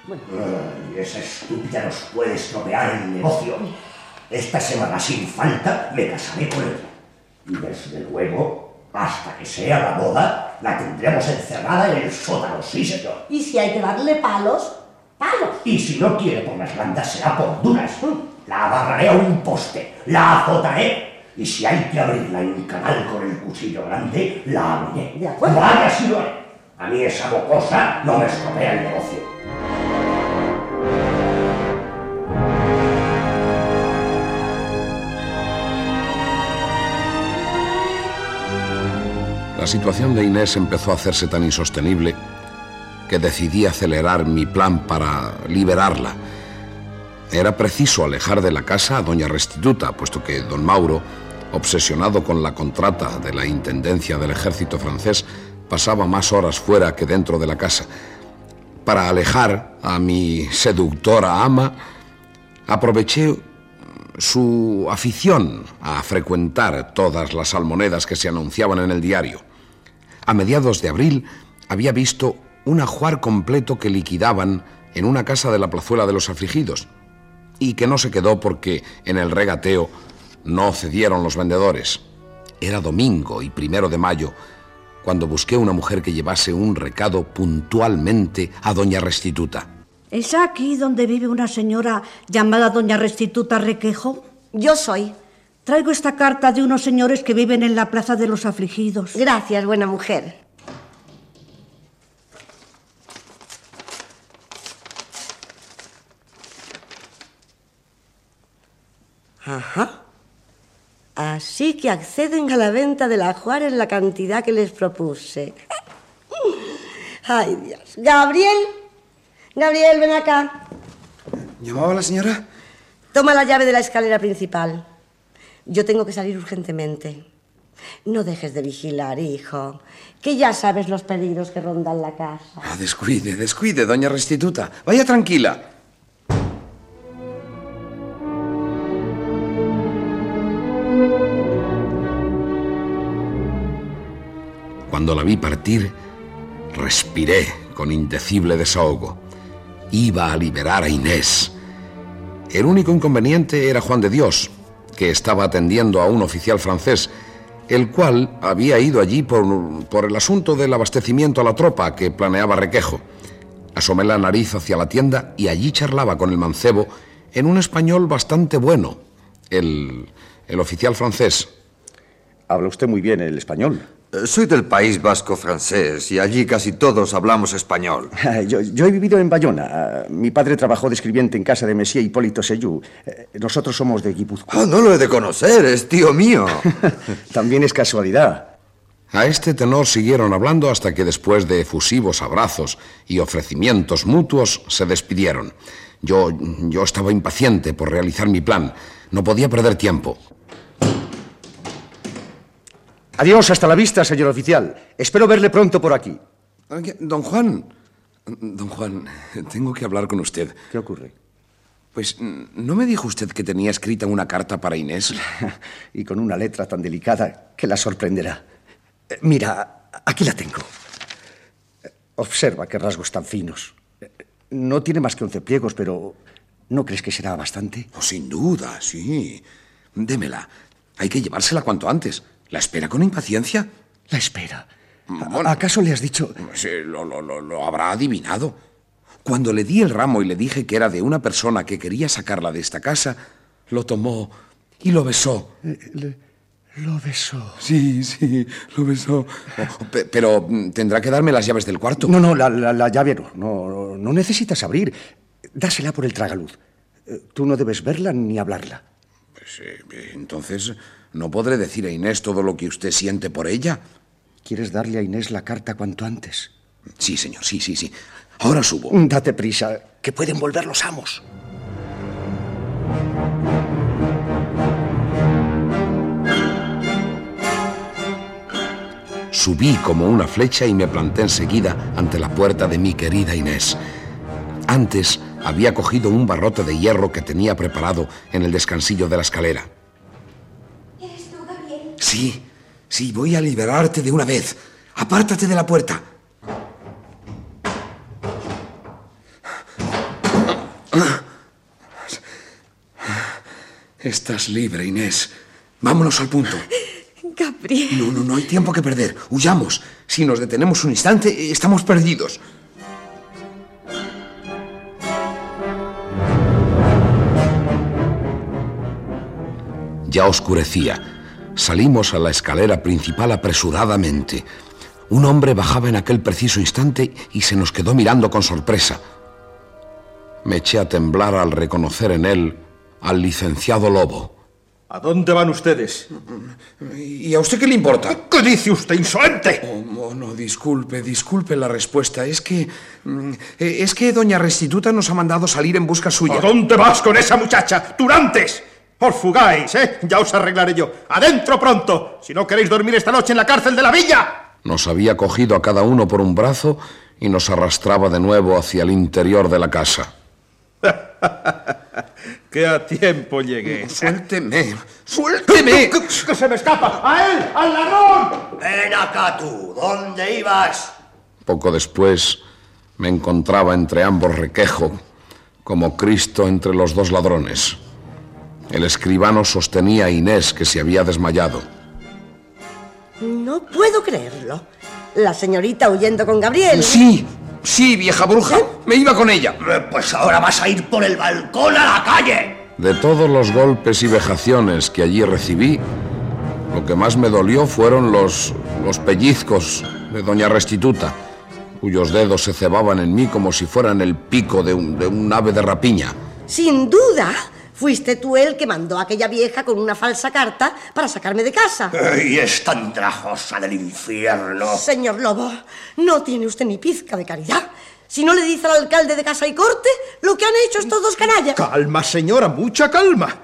E: Ay, esa estúpida nos puede estropear el negocio. Esta semana sin falta me casaré con ella. Y desde luego, hasta que sea la boda, la tendremos encerrada en el sótano, sí señor.
D: Y si hay que darle palos, palos.
E: Y si no quiere por las bandas será por duras. La agarraré a un poste, la azotaré. Y si hay que abrirla en canal con el cuchillo grande, la abriré.
D: De acuerdo.
E: Vaya si lo haré. A mí esa bocosa no me estropea el negocio.
B: La situación de Inés empezó a hacerse tan insostenible que decidí acelerar mi plan para liberarla. Era preciso alejar de la casa a doña Restituta, puesto que don Mauro, obsesionado con la contrata de la Intendencia del Ejército francés, pasaba más horas fuera que dentro de la casa. Para alejar a mi seductora ama, aproveché su afición a frecuentar todas las almonedas que se anunciaban en el diario. A mediados de abril había visto un ajuar completo que liquidaban en una casa de la plazuela de los afligidos y que no se quedó porque en el regateo no cedieron los vendedores. Era domingo y primero de mayo cuando busqué una mujer que llevase un recado puntualmente a doña Restituta.
I: ¿Es aquí donde vive una señora llamada doña Restituta Requejo?
D: Yo soy.
I: Traigo esta carta de unos señores que viven en la Plaza de los Afligidos.
D: Gracias, buena mujer. Ajá. Así que acceden a la venta del ajuar en la cantidad que les propuse. Ay, Dios. Gabriel. Gabriel, ven acá.
B: ¿Llamaba la señora?
D: Toma la llave de la escalera principal. Yo tengo que salir urgentemente. No dejes de vigilar, hijo, que ya sabes los peligros que rondan la casa.
B: Ah, descuide, descuide, doña Restituta. Vaya tranquila. Cuando la vi partir, respiré con indecible desahogo. Iba a liberar a Inés. El único inconveniente era Juan de Dios, que estaba atendiendo a un oficial francés, el cual había ido allí por, por, el asunto del abastecimiento a la tropa que planeaba Requejo. Asomé la nariz hacia la tienda y allí charlaba con el mancebo en un español bastante bueno, el, el oficial francés.
F: Habla usted muy bien el español.
M: Soy del País Vasco francés y allí casi todos hablamos español.
F: Yo, yo, he vivido en Bayona. Mi padre trabajó de escribiente en casa de Messier Hipólito Seyú. Nosotros somos de Guipúzcoa.
M: Oh, no lo he de conocer, es tío mío.
F: También es casualidad.
B: A este tenor siguieron hablando hasta que después de efusivos abrazos y ofrecimientos mutuos se despidieron. Yo, yo estaba impaciente por realizar mi plan. No podía perder tiempo.
F: Adiós, hasta la vista, señor oficial. Espero verle pronto por aquí.
B: Don Juan. Don Juan, tengo que hablar con usted.
F: ¿Qué ocurre?
B: Pues, ¿no me dijo usted que tenía escrita una carta para Inés?
F: y con una letra tan delicada que la sorprenderá. Eh, Mira, aquí la tengo. Observa qué rasgos tan finos. Eh, No tiene más que once pliegos, pero ¿no crees que será bastante?
B: Oh, sin duda, sí. Démela. Hay que llevársela cuanto antes. ¿La espera con impaciencia?
F: La espera. ¿Acaso le has dicho...?
B: Sí, lo, lo- lo- lo habrá adivinado. Cuando le di el ramo y le dije que era de una persona que quería sacarla de esta casa, lo tomó y lo besó.
F: Lo besó.
B: Sí, sí, lo besó. Pe- pero mm, tendrá que darme las llaves del cuarto.
F: No, no, la, la- la llave no. no. No necesitas abrir. Dásela por el tragaluz. Eh, Tú no debes verla ni hablarla.
B: Pues, eh, entonces, ¿no podré decir a Inés todo lo que usted siente por ella?
F: ¿Quieres darle a Inés la carta cuanto antes?
B: Sí, señor, sí, sí, sí. Ahora subo.
F: Date prisa, que pueden volver los amos.
B: Subí como una flecha y me planté enseguida ante la puerta de mi querida Inés. Antes había cogido un barrote de hierro que tenía preparado en el descansillo de la escalera. Sí, sí, voy a liberarte de una vez. Apártate de la puerta. Estás libre, Inés. Vámonos al punto.
H: Gabriel.
B: No, no, no hay tiempo que perder. Huyamos. Si nos detenemos un instante, estamos perdidos. Ya oscurecía. Salimos a la escalera principal apresuradamente. Un hombre bajaba en aquel preciso instante y se nos quedó mirando con sorpresa. Me eché a temblar al reconocer en él al licenciado Lobo.
G: ¿A dónde van ustedes?
B: ¿Y a usted qué le importa?
G: ¿Qué dice usted, insolente?
B: Oh, oh, no, disculpe, disculpe la respuesta. Es que. mm, eh, Es que doña Restituta nos ha mandado salir en busca suya.
G: ¿A dónde vas con esa muchacha? ¡Turantes! Os fugáis, ¿eh? Ya os arreglaré yo. ¡Adentro pronto! Si no queréis dormir esta noche en la cárcel de la villa.
B: Nos había cogido a cada uno por un brazo y nos arrastraba de nuevo hacia el interior de la casa.
G: Que a tiempo llegué.
B: Suélteme, suélteme.
G: ¡Que, que se me escapa! ¡A él! ¡Al ladrón!
E: Ven acá tú. ¿Dónde ibas?
B: Poco después me encontraba entre ambos requejo, como Cristo entre los dos ladrones. El escribano sostenía a Inés, que se había desmayado.
D: No puedo creerlo. La señorita huyendo con Gabriel.
B: Sí, sí, vieja bruja. Me iba con ella.
E: Eh, Pues ahora vas a ir por el balcón a la calle.
B: De todos los golpes y vejaciones que allí recibí, lo que más me dolió fueron los, los pellizcos de doña Restituta, cuyos dedos se cebaban en mí como si fueran el pico de un, de un ave de rapiña.
D: Sin duda, fuiste tú el que mandó a aquella vieja con una falsa carta para sacarme de casa.
E: Y es tan trajosa del infierno.
D: Señor Lobo, no tiene usted ni pizca de caridad. Si no le dice al alcalde de Casa y Corte lo que han hecho estos dos canallas.
G: Calma, señora, mucha calma.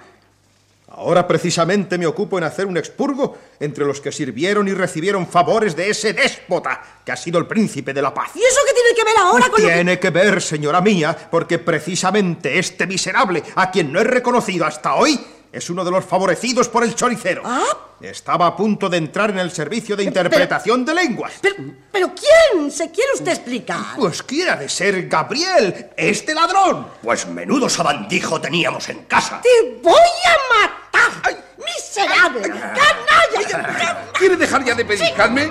G: Ahora precisamente me ocupo en hacer un expurgo entre los que sirvieron y recibieron favores de ese déspota que ha sido el príncipe de la paz.
D: ¿Y eso qué tiene que ver ahora con lo que...
G: Tiene que ver, señora mía, porque precisamente este miserable, a quien no he reconocido hasta hoy, es uno de los favorecidos por el choricero.
D: ¿Ah?
G: Estaba a punto de entrar en el servicio de interpretación de lenguas.
D: Pero, pero ¿quién se quiere usted explicar?
G: Pues quiera de ser Gabriel, este ladrón.
E: Pues menudo sabandijo teníamos en casa.
D: ¡Te voy a matar! ¡Miserable! ¡Canalla!
B: ¿Quiere dejar ya de pellizcarme?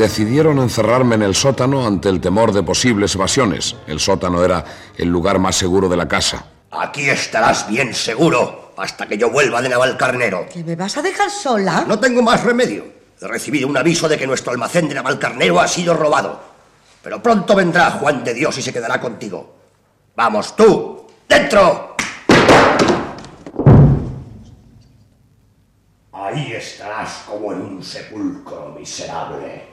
B: Decidieron encerrarme en el sótano ante el temor de posibles evasiones. El sótano era el lugar más seguro de la casa.
E: Aquí estarás bien seguro hasta que yo vuelva de Navalcarnero.
D: ¿Que me vas a dejar sola?
E: No tengo más remedio. He recibido un aviso de que nuestro almacén de Navalcarnero ha sido robado. Pero pronto vendrá Juan de Dios y se quedará contigo. Vamos, tú, dentro. Ahí estarás como en un sepulcro miserable.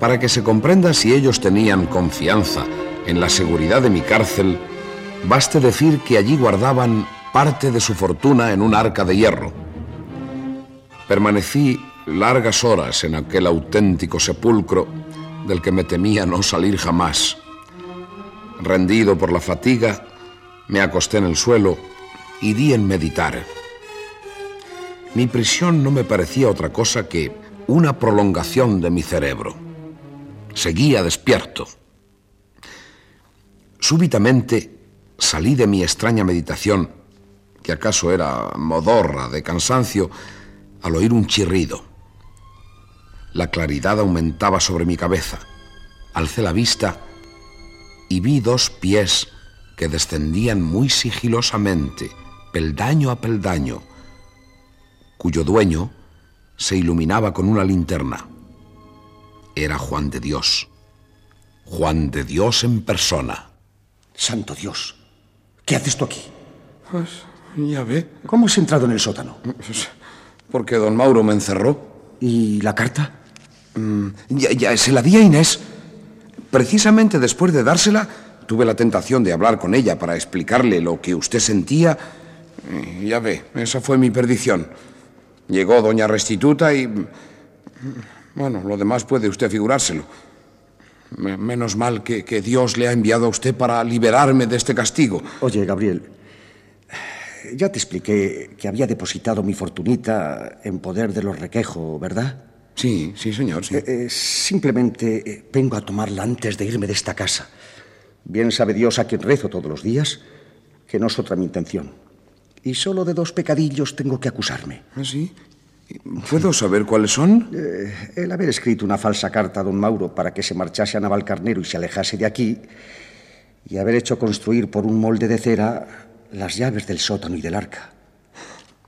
B: Para que se comprenda si ellos tenían confianza en la seguridad de mi cárcel, baste decir que allí guardaban parte de su fortuna en un arca de hierro. Permanecí largas horas en aquel auténtico sepulcro del que me temía no salir jamás. Rendido por la fatiga, me acosté en el suelo y di en meditar. Mi prisión no me parecía otra cosa que una prolongación de mi cerebro. Seguía despierto. Súbitamente salí de mi extraña meditación, que acaso era modorra de cansancio, al oír un chirrido. La claridad aumentaba sobre mi cabeza. Alcé la vista y vi dos pies que descendían muy sigilosamente, peldaño a peldaño, cuyo dueño se iluminaba con una linterna. Era Juan de Dios. Juan de Dios en persona.
F: Santo Dios, ¿qué haces tú aquí?
B: Pues ya ve.
F: ¿Cómo has entrado en el sótano?
B: Porque don Mauro me encerró.
F: ¿Y la carta?
B: Mm, ya, ya, se la di a Inés. Precisamente después de dársela, tuve la tentación de hablar con ella para explicarle lo que usted sentía. Ya ve, esa fue mi perdición. Llegó doña Restituta y... Bueno, lo demás puede usted figurárselo. Menos mal que, que, Dios le ha enviado a usted para liberarme de este castigo.
F: Oye, Gabriel, ya te expliqué que había depositado mi fortunita en poder de los requejo, ¿verdad?
B: Sí, sí, señor. Sí.
F: Eh, eh, simplemente eh, vengo a tomarla antes de irme de esta casa. Bien sabe Dios a quien rezo todos los días que no es otra mi intención. Y solo de dos pecadillos tengo que acusarme.
B: ¿Ah, sí? ¿Puedo saber cuáles son?
F: Eh, el haber escrito una falsa carta a don Mauro para que se marchase a Navalcarnero y se alejase de aquí, y haber hecho construir por un molde de cera las llaves del sótano y del arca.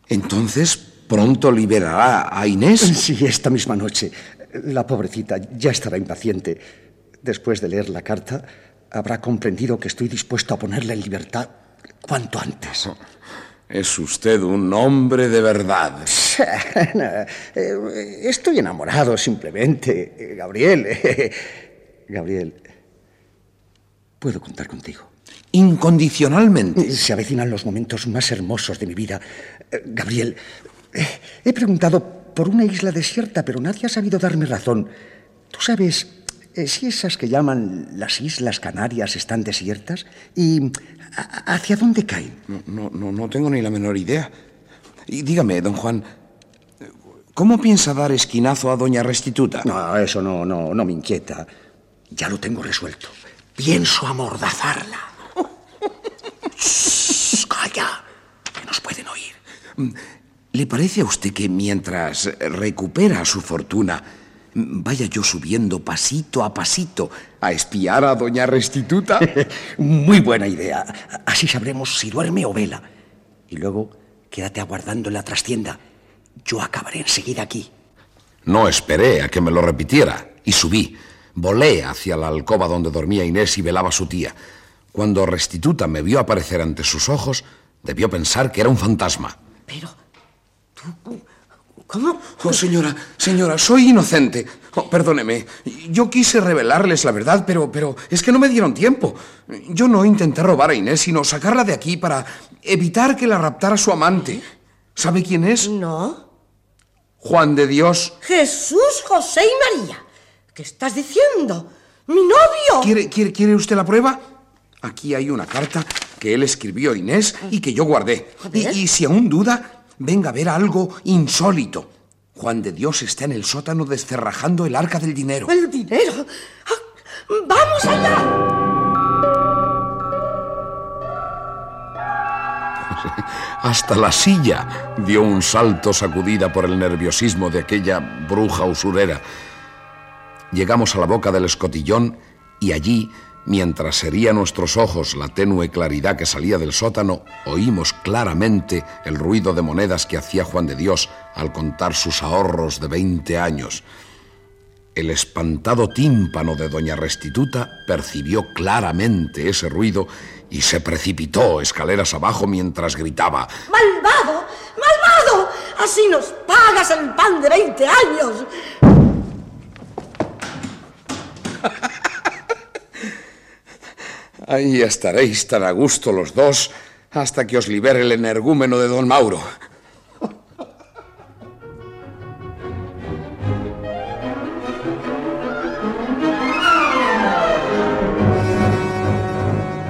B: Entonces, pronto liberará a Inés.
F: Sí, esta misma noche. La pobrecita ya estará impaciente. Después de leer la carta, habrá comprendido que estoy dispuesto a ponerla en libertad cuanto antes.
B: Es usted un hombre de verdad.
F: Estoy enamorado simplemente, Gabriel. Gabriel, puedo contar contigo.
B: Incondicionalmente.
F: Se avecinan los momentos más hermosos de mi vida. Gabriel, he preguntado por una isla desierta, pero nadie ha sabido darme razón. ¿Tú sabes eh, si esas que llaman las Islas Canarias están desiertas? ¿Y hacia dónde caen?
B: No, no, no tengo ni la menor idea. Y dígame, don Juan, ¿cómo piensa dar esquinazo a doña Restituta?
F: No, eso no, no, no me inquieta. Ya lo tengo resuelto. Pienso amordazarla. ¡Calla! Que nos pueden oír.
B: ¿Le parece a usted que mientras recupera su fortuna, vaya yo subiendo pasito a pasito a espiar a doña Restituta?
F: Muy buena idea. Así sabremos si duerme o vela. Y luego quédate aguardando en la trastienda. Yo acabaré enseguida aquí.
B: No esperé a que me lo repitiera y subí. Volé hacia la alcoba donde dormía Inés y velaba su tía. Cuando Restituta me vio aparecer ante sus ojos, debió pensar que era un fantasma.
D: Pero, ¿tú ¿Cómo?
B: Oh, señora, señora, soy inocente. Oh, perdóneme. Yo quise revelarles la verdad, pero, pero es que no me dieron tiempo. Yo no intenté robar a Inés, sino sacarla de aquí para evitar que la raptara su amante. ¿Sabe quién es?
D: No.
B: Juan de Dios.
D: Jesús, José y María. ¿Qué estás diciendo? ¡Mi novio!
B: ¿Quiere, quiere, quiere usted la prueba? Aquí hay una carta que él escribió a Inés y que yo guardé. Y, y si aún duda, venga a ver algo insólito. Juan de Dios está en el sótano descerrajando el arca del dinero.
D: ¿El dinero? Ah, ¡Vamos allá!
B: Hasta la silla dio un salto sacudida por el nerviosismo de aquella bruja usurera. Llegamos a la boca del escotillón y allí Mientras hería nuestros ojos la tenue claridad que salía del sótano, oímos claramente el ruido de monedas que hacía Juan de Dios al contar sus ahorros de 20 años. El espantado tímpano de doña Restituta percibió claramente ese ruido y se precipitó escaleras abajo mientras gritaba
D: ¡Malvado! ¡Malvado! Así nos pagas el pan de 20 años.
B: Ahí estaréis tan a gusto los dos hasta que os libere el energúmeno de don Mauro.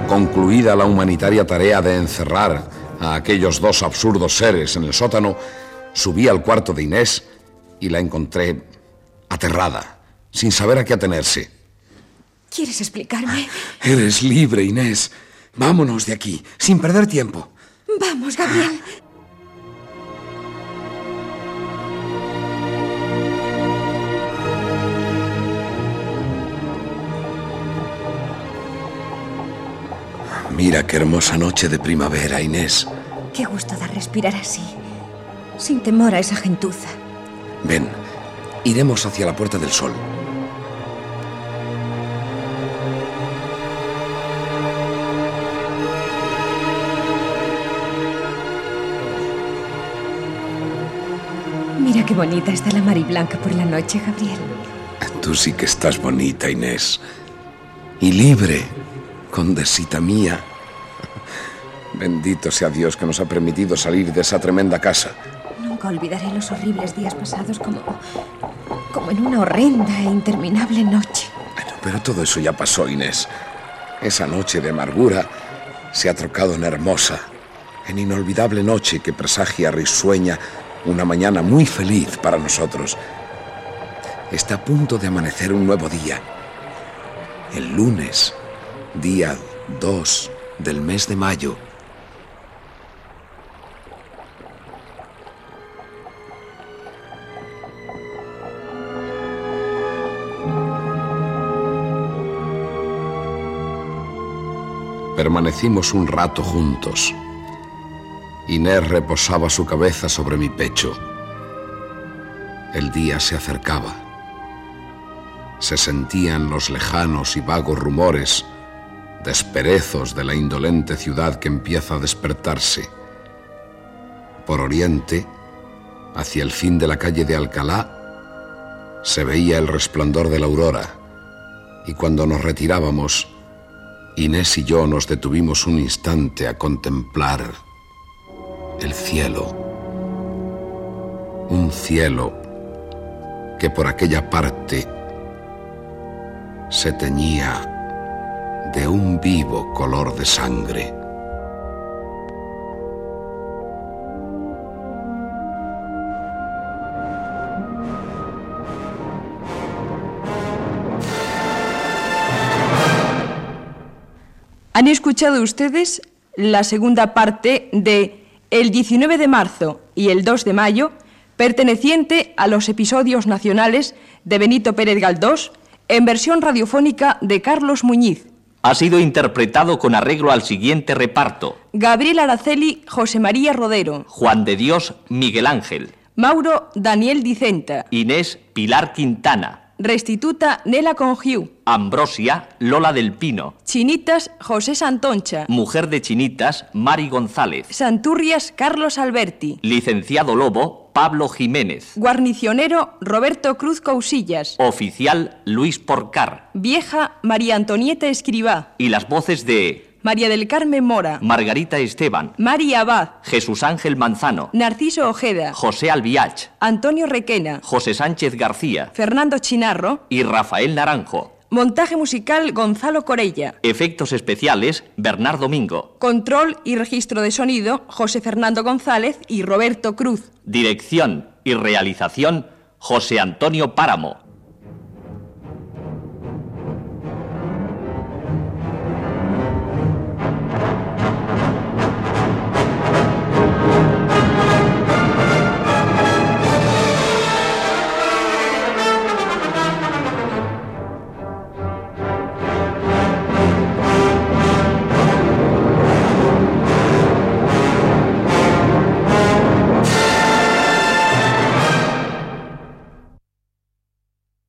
B: Concluida la humanitaria tarea de encerrar a aquellos dos absurdos seres en el sótano, subí al cuarto de Inés y la encontré aterrada, sin saber a qué atenerse.
H: ¿Quieres explicarme?
B: Eres libre, Inés. Vámonos de aquí, sin perder tiempo.
H: Vamos, Gabriel.
B: Mira qué hermosa noche de primavera, Inés.
H: Qué gusto da respirar así, sin temor a esa gentuza.
B: Ven, iremos hacia la Puerta del Sol.
H: Mira qué bonita está la mariblanca por la noche, Gabriel.
B: Tú sí que estás bonita, Inés. Y libre, condesita mía. Bendito sea Dios que nos ha permitido salir de esa tremenda casa.
H: Nunca olvidaré los horribles días pasados como. como en una horrenda e interminable noche.
B: Pero todo eso ya pasó, Inés. Esa noche de amargura se ha trocado en hermosa, en inolvidable noche que presagia risueña una mañana muy feliz para nosotros. Está a punto de amanecer un nuevo día. El lunes, día 2 del mes de mayo. Permanecimos un rato juntos. Inés reposaba su cabeza sobre mi pecho. El día se acercaba. Se sentían los lejanos y vagos rumores, desperezos de la indolente ciudad que empieza a despertarse. Por oriente, hacia el fin de la calle de Alcalá, se veía el resplandor de la aurora, y cuando nos retirábamos, Inés y yo nos detuvimos un instante a contemplar el cielo. Un cielo que por aquella parte se teñía de un vivo color de sangre.
A: Han escuchado ustedes la segunda parte de El 19 de marzo y el 2 de mayo, perteneciente a los episodios nacionales de Benito Pérez Galdós, en versión radiofónica de Carlos Muñiz.
N: Ha sido interpretado con arreglo al siguiente reparto.
A: Gabriel Araceli, José María Rodero.
N: Juan de Dios, Miguel Ángel.
A: Mauro Daniel Dicenta.
N: Inés Pilar Quintana.
A: Restituta Nela Congiu.
N: Ambrosia Lola del Pino.
A: Chinitas José Santoncha.
N: Mujer de Chinitas Mari González.
A: Santurrias Carlos Alberti.
N: Licenciado Lobo Pablo Jiménez.
A: Guarnicionero Roberto Cruz Cousillas.
N: Oficial Luis Porcar.
A: Vieja María Antonieta Escribá.
N: Y las voces de
A: María del Carmen Mora.
N: Margarita Esteban.
A: María Abad.
N: Jesús Ángel Manzano.
A: Narciso Ojeda.
N: José Albiach.
A: Antonio Requena.
N: José Sánchez García.
A: Fernando Chinarro.
N: Y Rafael Naranjo.
A: Montaje musical Gonzalo Corella.
N: Efectos especiales Bernardo Mingo.
A: Control y registro de sonido José Fernando González y Roberto Cruz.
N: Dirección y realización José Antonio Páramo.